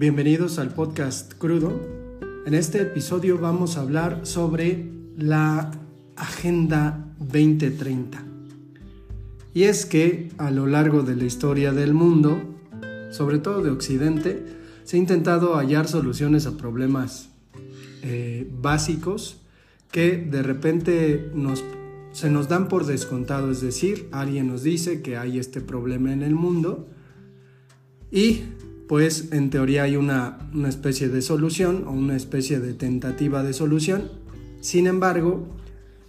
Bienvenidos al podcast Crudo. En este episodio vamos a hablar sobre la Agenda 2030. Y es que a lo largo de la historia del mundo, sobre todo de Occidente, se ha intentado hallar soluciones a problemas eh, básicos que de repente nos, se nos dan por descontado, es decir, alguien nos dice que hay este problema en el mundo y pues en teoría hay una, especie de solución o una especie de tentativa de solución. Sin embargo,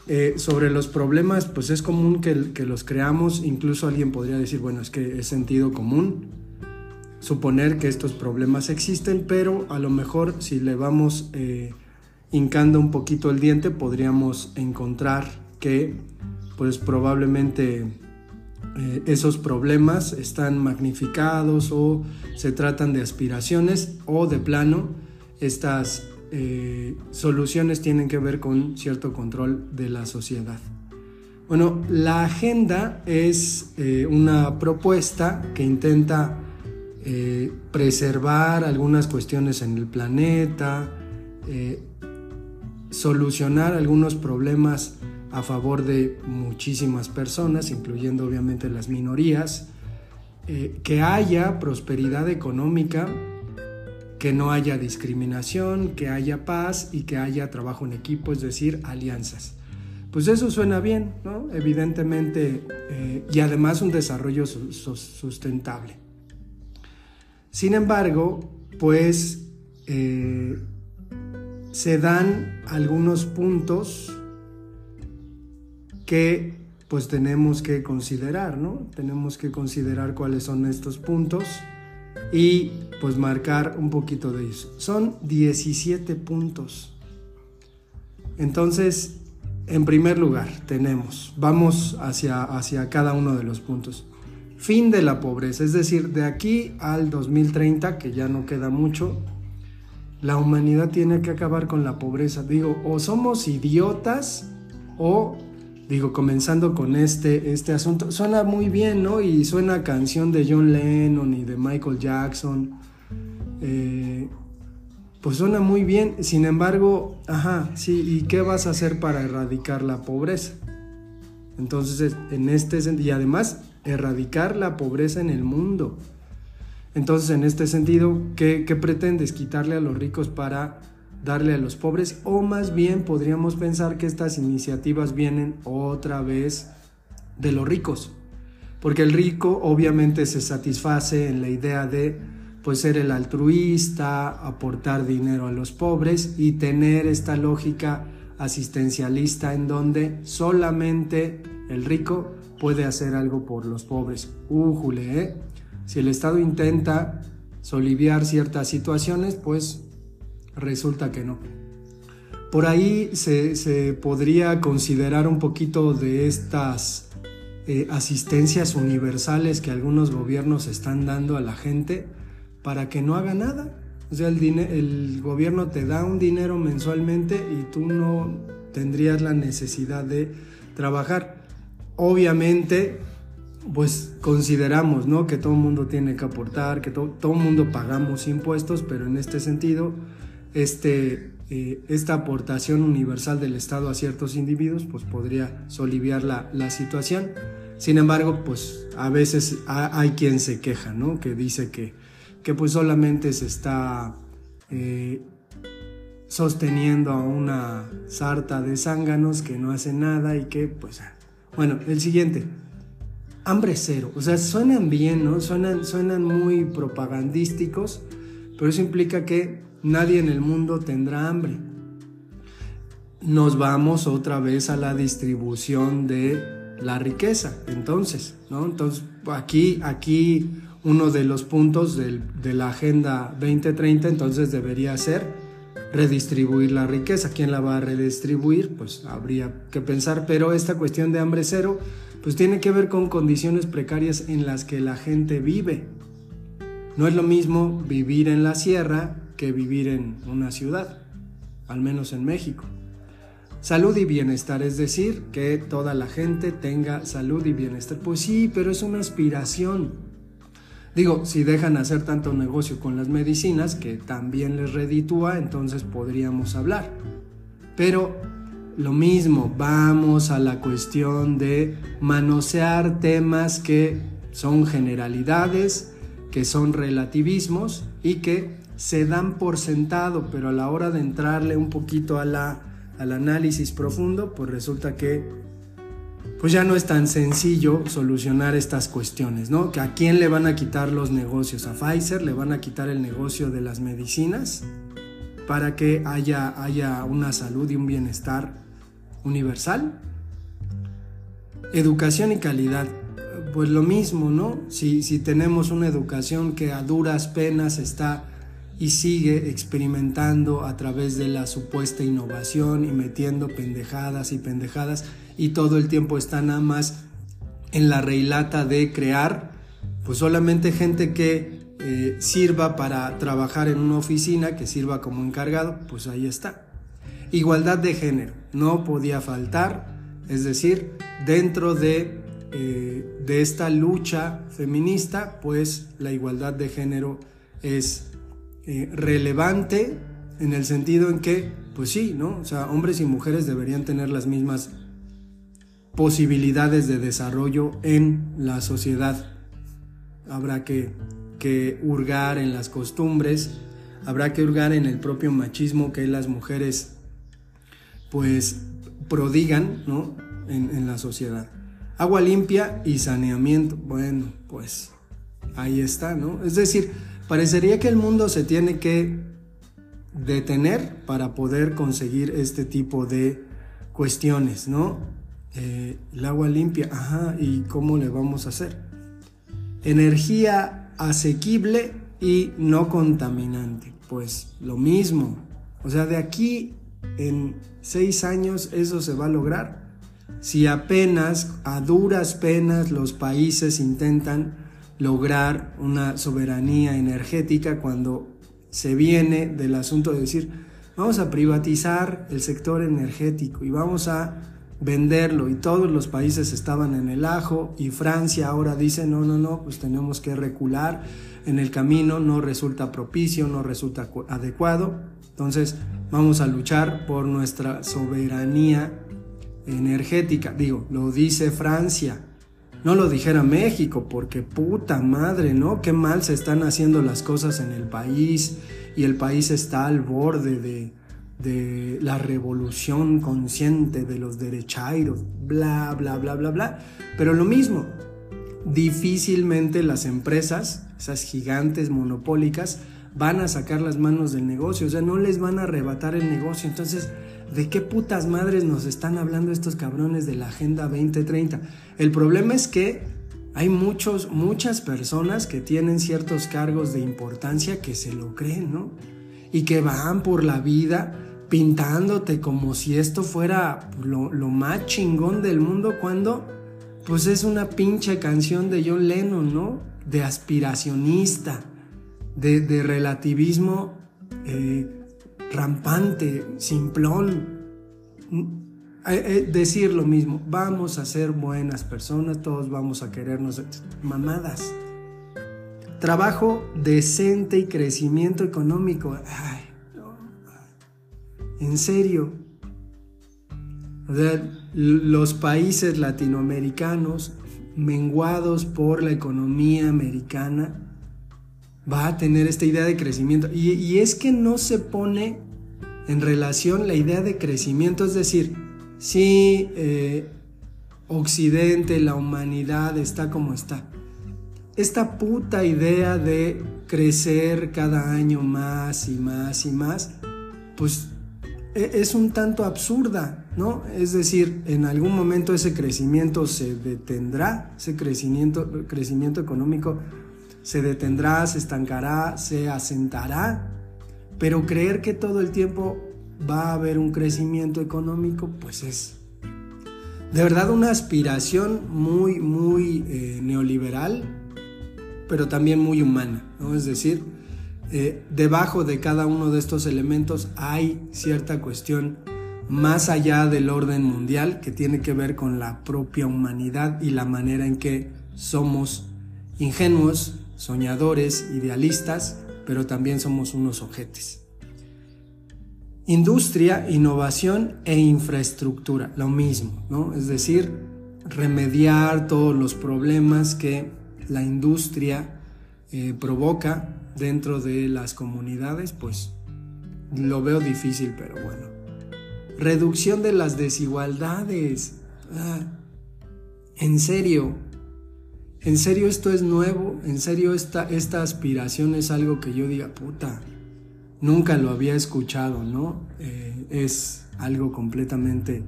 eh, sobre los problemas, pues es común que, que, los creamos, incluso alguien podría decir, bueno, es que es sentido común suponer que estos problemas existen, pero a lo mejor si le vamos eh, hincando un poquito el diente, podríamos encontrar que pues probablemente eh, esos problemas están magnificados o se tratan de aspiraciones o de plano estas eh, soluciones tienen que ver con cierto control de la sociedad. Bueno, la agenda es eh, una propuesta que intenta preservar algunas cuestiones en el planeta, solucionar algunos problemas a favor de muchísimas personas, incluyendo obviamente las minorías, eh, que haya prosperidad económica, que no haya discriminación, que haya paz y que haya trabajo en equipo, es decir, alianzas. Pues eso suena bien, ¿no? Evidentemente, eh, y además un desarrollo sustentable. Sin embargo, pues eh, se dan algunos puntos que pues tenemos que considerar, ¿no? Tenemos que considerar cuáles son estos puntos y pues marcar un poquito de eso. Son 17 puntos. Entonces, en primer lugar, tenemos, vamos hacia, hacia cada uno de los puntos. Fin de la pobreza, es decir, de aquí al 2030, que ya no queda mucho, la humanidad tiene que acabar con la pobreza. Digo, o somos idiotas o digo, comenzando con este, este asunto, suena muy bien, ¿no? Y suena canción de John Lennon y de Michael Jackson. Eh, pues suena muy bien, sin embargo, ajá, sí, ¿y qué vas a hacer para erradicar la pobreza? Entonces, en este y además, erradicar la pobreza en el mundo. Entonces, en este sentido, ¿qué, qué pretendes? Quitarle a los ricos para darle a los pobres o más bien podríamos pensar que estas iniciativas vienen otra vez de los ricos porque el rico obviamente se satisface en la idea de pues ser el altruista, aportar dinero a los pobres y tener esta lógica asistencialista en donde solamente el rico puede hacer algo por los pobres. Újule, ¿eh? Si el Estado intenta soliviar ciertas situaciones, pues resulta que no. Por ahí se, podría considerar un poquito de estas eh, asistencias universales que algunos gobiernos están dando a la gente para que no haga nada. O sea, el, el gobierno te da un dinero mensualmente y tú no tendrías la necesidad de trabajar. Obviamente, pues consideramos ¿no? que todo el mundo tiene que aportar, que todo el mundo pagamos impuestos, pero en este sentido este, eh, esta aportación universal del Estado a ciertos individuos, pues podría soliviar la, situación. Sin embargo, pues a veces hay quien se queja, ¿no? Que dice que, que pues solamente se está eh, sosteniendo a una sarta de zánganos que no hace nada y que, pues, bueno, el siguiente. Hambre cero, o sea, suenan bien, ¿no? Suenan, suenan muy propagandísticos, pero eso implica que nadie en el mundo tendrá hambre. Nos vamos otra vez a la distribución de la riqueza, entonces, ¿no? Entonces, aquí, aquí uno de los puntos de la Agenda 2030 entonces debería ser redistribuir la riqueza. ¿Quién la va a redistribuir? Pues habría que pensar, pero esta cuestión de hambre cero pues tiene que ver con condiciones precarias en las que la gente vive. No es lo mismo vivir en la sierra vivir en una ciudad, al menos en México. Salud y bienestar, es decir, que toda la gente tenga salud y bienestar. Pues sí, pero es una aspiración. Digo, si dejan hacer tanto negocio con las medicinas, que también les reditúa, entonces podríamos hablar. Pero lo mismo, vamos a la cuestión de manosear temas que son generalidades, que son relativismos y que se dan por sentado, pero a la hora de entrarle un poquito a al análisis profundo, pues resulta que pues ya no es tan sencillo solucionar estas cuestiones, ¿no? Que a quién le van a quitar los negocios, a Pfizer le van a quitar el negocio de las medicinas para que haya, haya una salud y un bienestar universal. Educación y calidad, pues lo mismo, ¿no? Si, si tenemos una educación que a duras penas está y sigue experimentando a través de la supuesta innovación y metiendo pendejadas y pendejadas y todo el tiempo está nada más en la reilata de crear pues solamente gente que eh, sirva para trabajar en una oficina, que sirva como encargado, pues ahí está. Igualdad de género, no podía faltar, es decir, dentro de, eh, de esta lucha feminista, pues la igualdad de género es eh, relevante en el sentido en que, pues sí, ¿no? O sea, hombres y mujeres deberían tener las mismas posibilidades de desarrollo en la sociedad. Habrá que, que hurgar en las costumbres, habrá que hurgar en el propio machismo que las mujeres pues prodigan ¿no? en, en la sociedad. Agua limpia y saneamiento. Bueno, pues ahí está, ¿no? Es decir, Parecería que el mundo se tiene que detener para poder conseguir este tipo de cuestiones, ¿no? Eh, el agua limpia, ajá, ¿y cómo le vamos a hacer? Energía asequible y no contaminante, pues lo mismo. O sea, de aquí en seis años eso se va a lograr. Si apenas, a duras penas, los países intentan lograr una soberanía energética cuando se viene del asunto de decir, vamos a privatizar el sector energético y vamos a venderlo y todos los países estaban en el ajo y Francia ahora dice, no, no, no, pues tenemos que recular en el camino, no resulta propicio, no resulta adecuado, entonces vamos a luchar por nuestra soberanía energética, digo, lo dice Francia, no lo dijera México, porque puta madre, ¿no? Qué mal se están haciendo las cosas en el país y el país está al borde de, la revolución consciente de los derechairos, bla, bla, bla, bla, bla. Pero lo mismo, difícilmente las empresas, esas gigantes monopólicas, van a sacar las manos del negocio, o sea, no les van a arrebatar el negocio. Entonces, ¿De qué putas madres nos están hablando estos cabrones de la Agenda 2030? El problema es que hay muchos, muchas personas que tienen ciertos cargos de importancia que se lo creen, ¿no? Y que van por la vida pintándote como si esto fuera lo, más chingón del mundo cuando pues es una pinche canción de John Lennon, ¿no? De aspiracionista, de, relativismo eh, rampante, simplón. Eh, eh, decir lo mismo, vamos a ser buenas personas, todos vamos a querernos mamadas. Trabajo decente y crecimiento económico. Ay, En serio. los países latinoamericanos menguados por la economía americana va a tener esta idea de crecimiento. Y, es que no se pone en relación la idea de crecimiento, es decir, si eh, Occidente, la humanidad está como está. Esta puta idea de crecer cada año más y más y más, pues e, es un tanto absurda, ¿no? Es decir, en algún momento ese crecimiento se detendrá, ese crecimiento, crecimiento económico se detendrá, se estancará, se asentará, pero creer que todo el tiempo va a haber un crecimiento económico, pues es de verdad una aspiración muy, muy eh, neoliberal, pero también muy humana, ¿no? Es decir, eh, debajo de cada uno de estos elementos hay cierta cuestión más allá del orden mundial que tiene que ver con la propia humanidad y la manera en que somos ingenuos, soñadores, idealistas, pero también somos unos ojetes. Industria, innovación e infraestructura, lo mismo, ¿no? Es decir, remediar todos los problemas que la industria eh, provoca dentro de las comunidades, pues lo veo difícil, pero bueno. Reducción de las desigualdades. Ah, en serio, en serio esto es nuevo, en serio esta, esta aspiración es algo que yo diga, puta, nunca lo había escuchado, ¿no? Eh, es algo completamente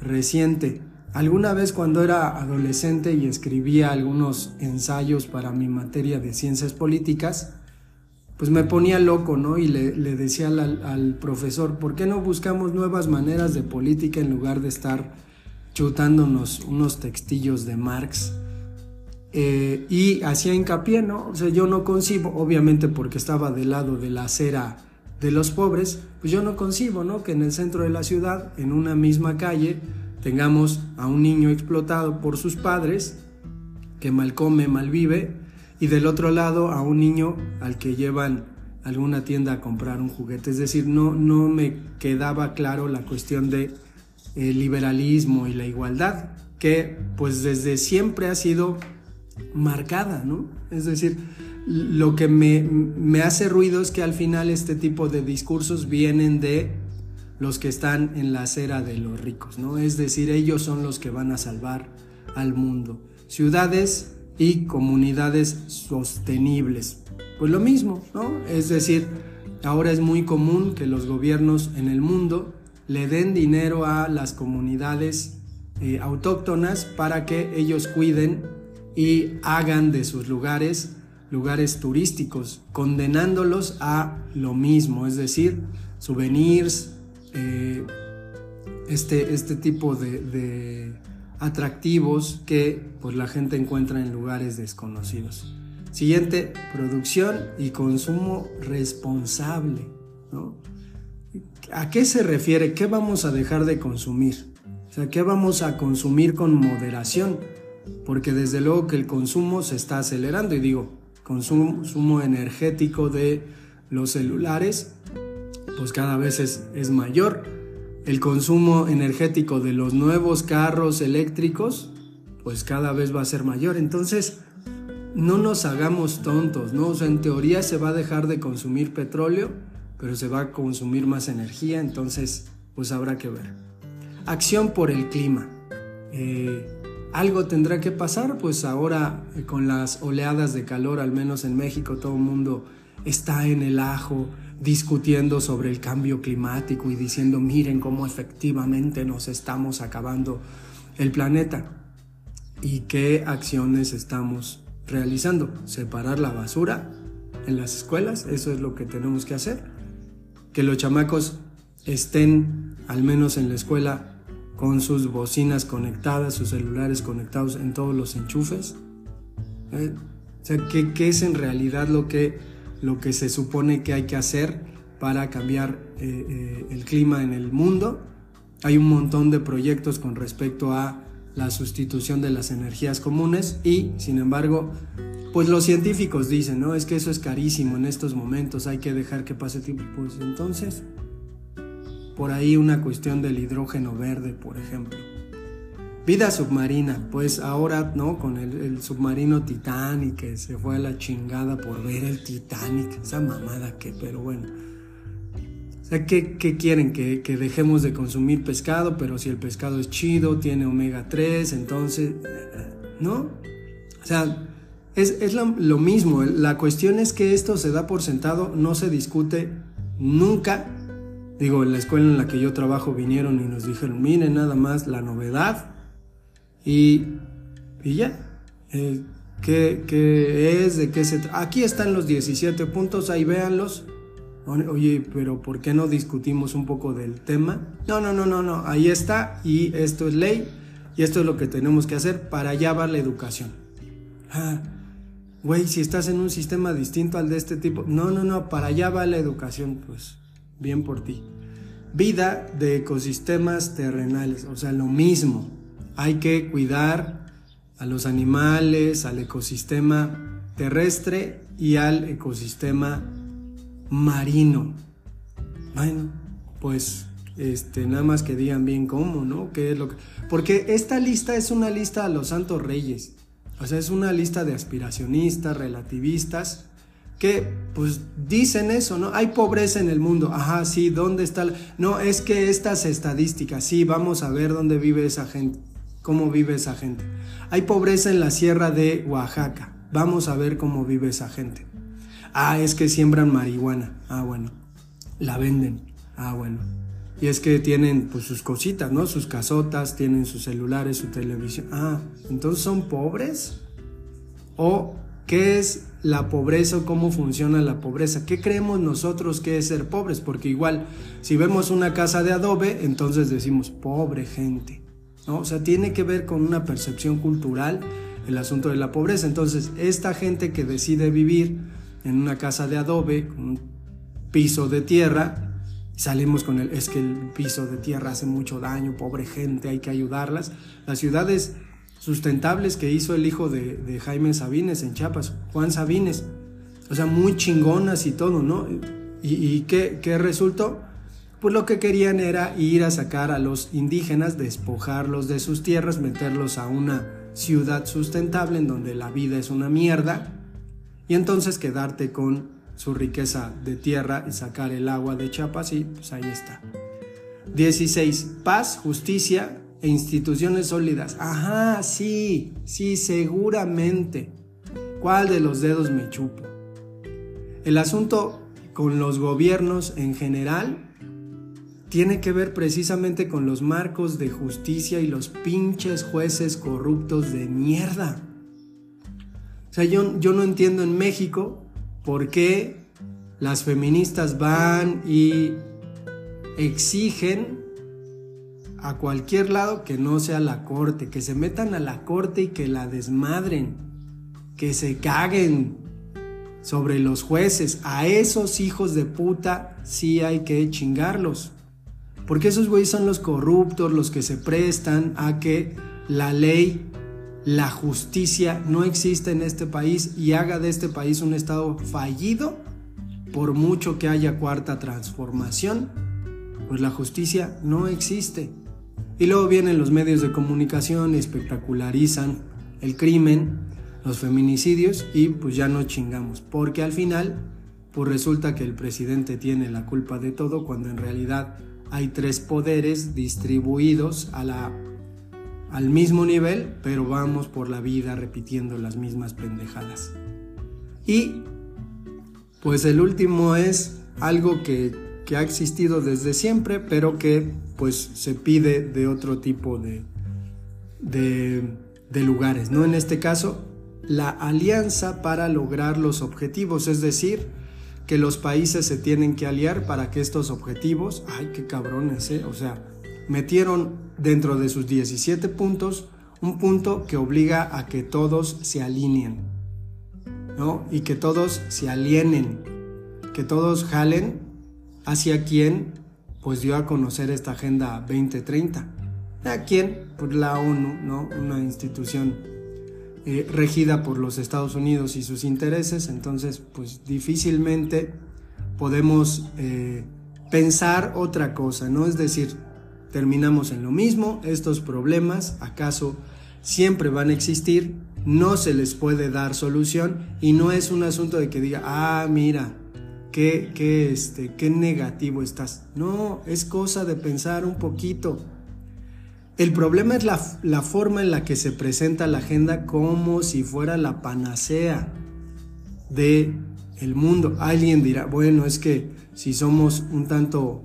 reciente. Alguna vez cuando era adolescente y escribía algunos ensayos para mi materia de ciencias políticas, pues me ponía loco, ¿no? Y le, decía al, profesor, ¿por qué no buscamos nuevas maneras de política en lugar de estar chutándonos unos textillos de Marx? Eh, y hacía hincapié, ¿no? O sea, yo no concibo, obviamente porque estaba del lado de la acera de los pobres, pues yo no concibo, ¿no? Que en el centro de la ciudad, en una misma calle, tengamos a un niño explotado por sus padres, que mal come, mal vive, y del otro lado a un niño al que llevan alguna tienda a comprar un juguete. Es decir, no, no me quedaba claro la cuestión de el liberalismo y la igualdad, que pues desde siempre ha sido marcada, ¿no? Es decir, lo que me, me hace ruido es que al final este tipo de discursos vienen de los que están en la acera de los ricos, ¿no? Es decir, ellos son los que van a salvar al mundo. Ciudades y comunidades sostenibles. Pues lo mismo, ¿no? Es decir, ahora es muy común que los gobiernos en el mundo le den dinero a las comunidades eh, autóctonas para que ellos cuiden y hagan de sus lugares lugares turísticos, condenándolos a lo mismo, es decir, souvenirs, eh, este, este tipo de atractivos que pues, la gente encuentra en lugares desconocidos. Siguiente, producción y consumo responsable. ¿A qué se refiere? ¿Qué vamos a dejar de consumir? O sea, ¿qué vamos a consumir con moderación? Porque desde luego que el consumo se está acelerando y digo, consumo energético de los celulares, pues cada vez es, es mayor el consumo energético de los nuevos carros eléctricos, pues cada vez va a ser mayor. Entonces, no nos hagamos tontos, ¿no? O sea, en teoría se va a dejar de consumir petróleo, pero se va a consumir más energía, entonces, pues habrá que ver. Acción por el clima. Eh, algo tendrá que pasar, pues ahora eh, con las oleadas de calor, al menos en México, todo el mundo está en el ajo, discutiendo sobre el cambio climático y diciendo, miren cómo efectivamente nos estamos acabando el planeta y qué acciones estamos realizando. Separar la basura en las escuelas, eso es lo que tenemos que hacer. Que los chamacos estén, al menos en la escuela, con sus bocinas conectadas, sus celulares conectados en todos los enchufes. ¿Eh? O sea, ¿qué, ¿qué, es en realidad lo que lo que se supone que hay que hacer para cambiar eh, eh, el clima en el mundo. Hay un montón de proyectos con respecto a la sustitución de las energías comunes y, sin embargo, pues los científicos dicen, no, es que eso es carísimo en estos momentos, hay que dejar que pase tiempo. Pues entonces, por ahí una cuestión del hidrógeno verde, por ejemplo. Vida submarina, pues ahora, ¿no? Con el, submarino Titanic que se fue a la chingada por ver el Titanic, esa mamada que, pero bueno. O sea, ¿qué, quieren? Que, dejemos de consumir pescado, pero si el pescado es chido, tiene omega 3, entonces, ¿no? O sea, es, lo, lo mismo. La cuestión es que esto se da por sentado, no se discute nunca. Digo, en la escuela en la que yo trabajo vinieron y nos dijeron, miren nada más la novedad y, y ya. Eh, ¿qué, es? ¿De qué se Aquí están los 17 puntos, ahí véanlos. Oye, pero ¿por qué no discutimos un poco del tema? No, no, no, no, no. Ahí está y esto es ley y esto es lo que tenemos que hacer. Para allá va la educación. Ah, güey, si estás en un sistema distinto al de este tipo. No, no, no, para allá va la educación. Pues bien por ti. Vida de ecosistemas terrenales, o sea, lo mismo hay que cuidar a los animales, al ecosistema terrestre y al ecosistema marino. Bueno, pues este, nada más que digan bien cómo, ¿no? ¿Qué es lo que... Porque esta lista es una lista de los santos reyes. O sea, es una lista de aspiracionistas, relativistas, que pues dicen eso, ¿no? Hay pobreza en el mundo. Ajá, sí, ¿dónde está? No, es que estas estadísticas, sí, vamos a ver dónde vive esa gente, cómo vive esa gente. Hay pobreza en la sierra de Oaxaca. Vamos a ver cómo vive esa gente. Ah, es que siembran marihuana. Ah, bueno. La venden. Ah, bueno. Y es que tienen pues sus cositas, ¿no? Sus casotas, tienen sus celulares, su televisión. Ah, entonces son pobres. ¿O qué es la pobreza o cómo funciona la pobreza? ¿Qué creemos nosotros que es ser pobres? Porque igual, si vemos una casa de adobe, entonces decimos pobre gente. ¿no? O sea, tiene que ver con una percepción cultural el asunto de la pobreza. Entonces, esta gente que decide vivir en una casa de adobe, un piso de tierra, salimos con el, es que el piso de tierra hace mucho daño, pobre gente, hay que ayudarlas. Las ciudades sustentables que hizo el hijo de, Jaime Sabines en Chiapas, Juan Sabines, o sea, muy chingonas y todo, ¿no? ¿Y, qué, qué resultó? Pues lo que querían era ir a sacar a los indígenas, despojarlos de sus tierras, meterlos a una ciudad sustentable en donde la vida es una mierda y entonces quedarte con su riqueza de tierra y sacar el agua de Chiapas y pues ahí está. 16. Paz, justicia e instituciones sólidas. Ajá, sí, sí, seguramente. ¿Cuál de los dedos me chupo? El asunto con los gobiernos en general tiene que ver precisamente con los marcos de justicia y los pinches jueces corruptos de mierda. O sea, yo, yo no entiendo en México por qué las feministas van y exigen a cualquier lado que no sea la corte, que se metan a la corte y que la desmadren, que se caguen sobre los jueces. A esos hijos de puta sí hay que chingarlos. Porque esos güeyes son los corruptos, los que se prestan a que la ley, la justicia no exista en este país y haga de este país un estado fallido, por mucho que haya cuarta transformación, pues la justicia no existe. Y luego vienen los medios de comunicación y espectacularizan el crimen, los feminicidios y pues ya no chingamos, porque al final pues resulta que el presidente tiene la culpa de todo cuando en realidad hay tres poderes distribuidos a la, al mismo nivel, pero vamos por la vida repitiendo las mismas pendejadas. Y pues el último es algo que, ha existido desde siempre, pero que pues se pide de otro tipo de, de, de lugares, ¿no? En este caso, la alianza para lograr los objetivos, es decir, que los países se tienen que aliar para que estos objetivos, ay, qué cabrones, ¿eh? O sea, metieron dentro de sus 17 puntos un punto que obliga a que todos se alineen, ¿no? Y que todos se alienen, que todos jalen hacia quien pues dio a conocer esta Agenda 2030. ¿A quién? Pues la ONU, ¿no? Una institución eh, regida por los Estados Unidos y sus intereses, entonces pues difícilmente podemos eh, pensar otra cosa, ¿no? Es decir, terminamos en lo mismo, estos problemas acaso siempre van a existir, no se les puede dar solución y no es un asunto de que diga, ah, mira, qué, qué, este, qué negativo estás. No, es cosa de pensar un poquito el problema es la, forma en la que se presenta la agenda como si fuera la panacea de el mundo. Alguien dirá, bueno, es que si somos un tanto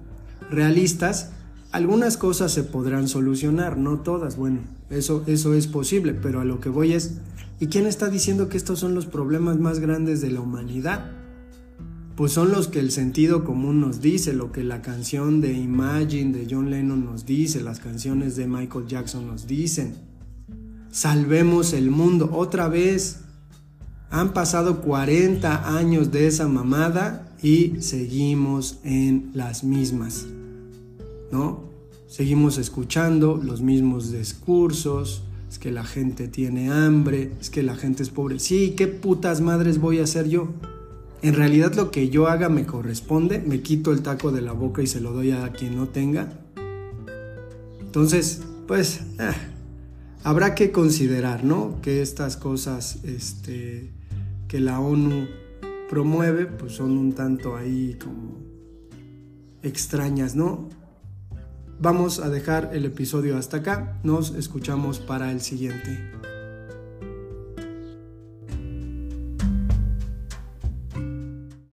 realistas, algunas cosas se podrán solucionar, no todas. Bueno, eso, eso es posible, pero a lo que voy es, ¿y quién está diciendo que estos son los problemas más grandes de la humanidad? Pues son los que el sentido común nos dice, lo que la canción de Imagine de John Lennon nos dice, las canciones de Michael Jackson nos dicen. Salvemos el mundo otra vez. Han pasado 40 años de esa mamada y seguimos en las mismas. ¿No? Seguimos escuchando los mismos discursos, es que la gente tiene hambre, es que la gente es pobre. Sí, ¿qué putas madres voy a hacer yo? En realidad lo que yo haga me corresponde, me quito el taco de la boca y se lo doy a quien no tenga. Entonces, pues, eh, habrá que considerar, ¿no? Que estas cosas este, que la ONU promueve, pues son un tanto ahí como extrañas, ¿no? Vamos a dejar el episodio hasta acá, nos escuchamos para el siguiente.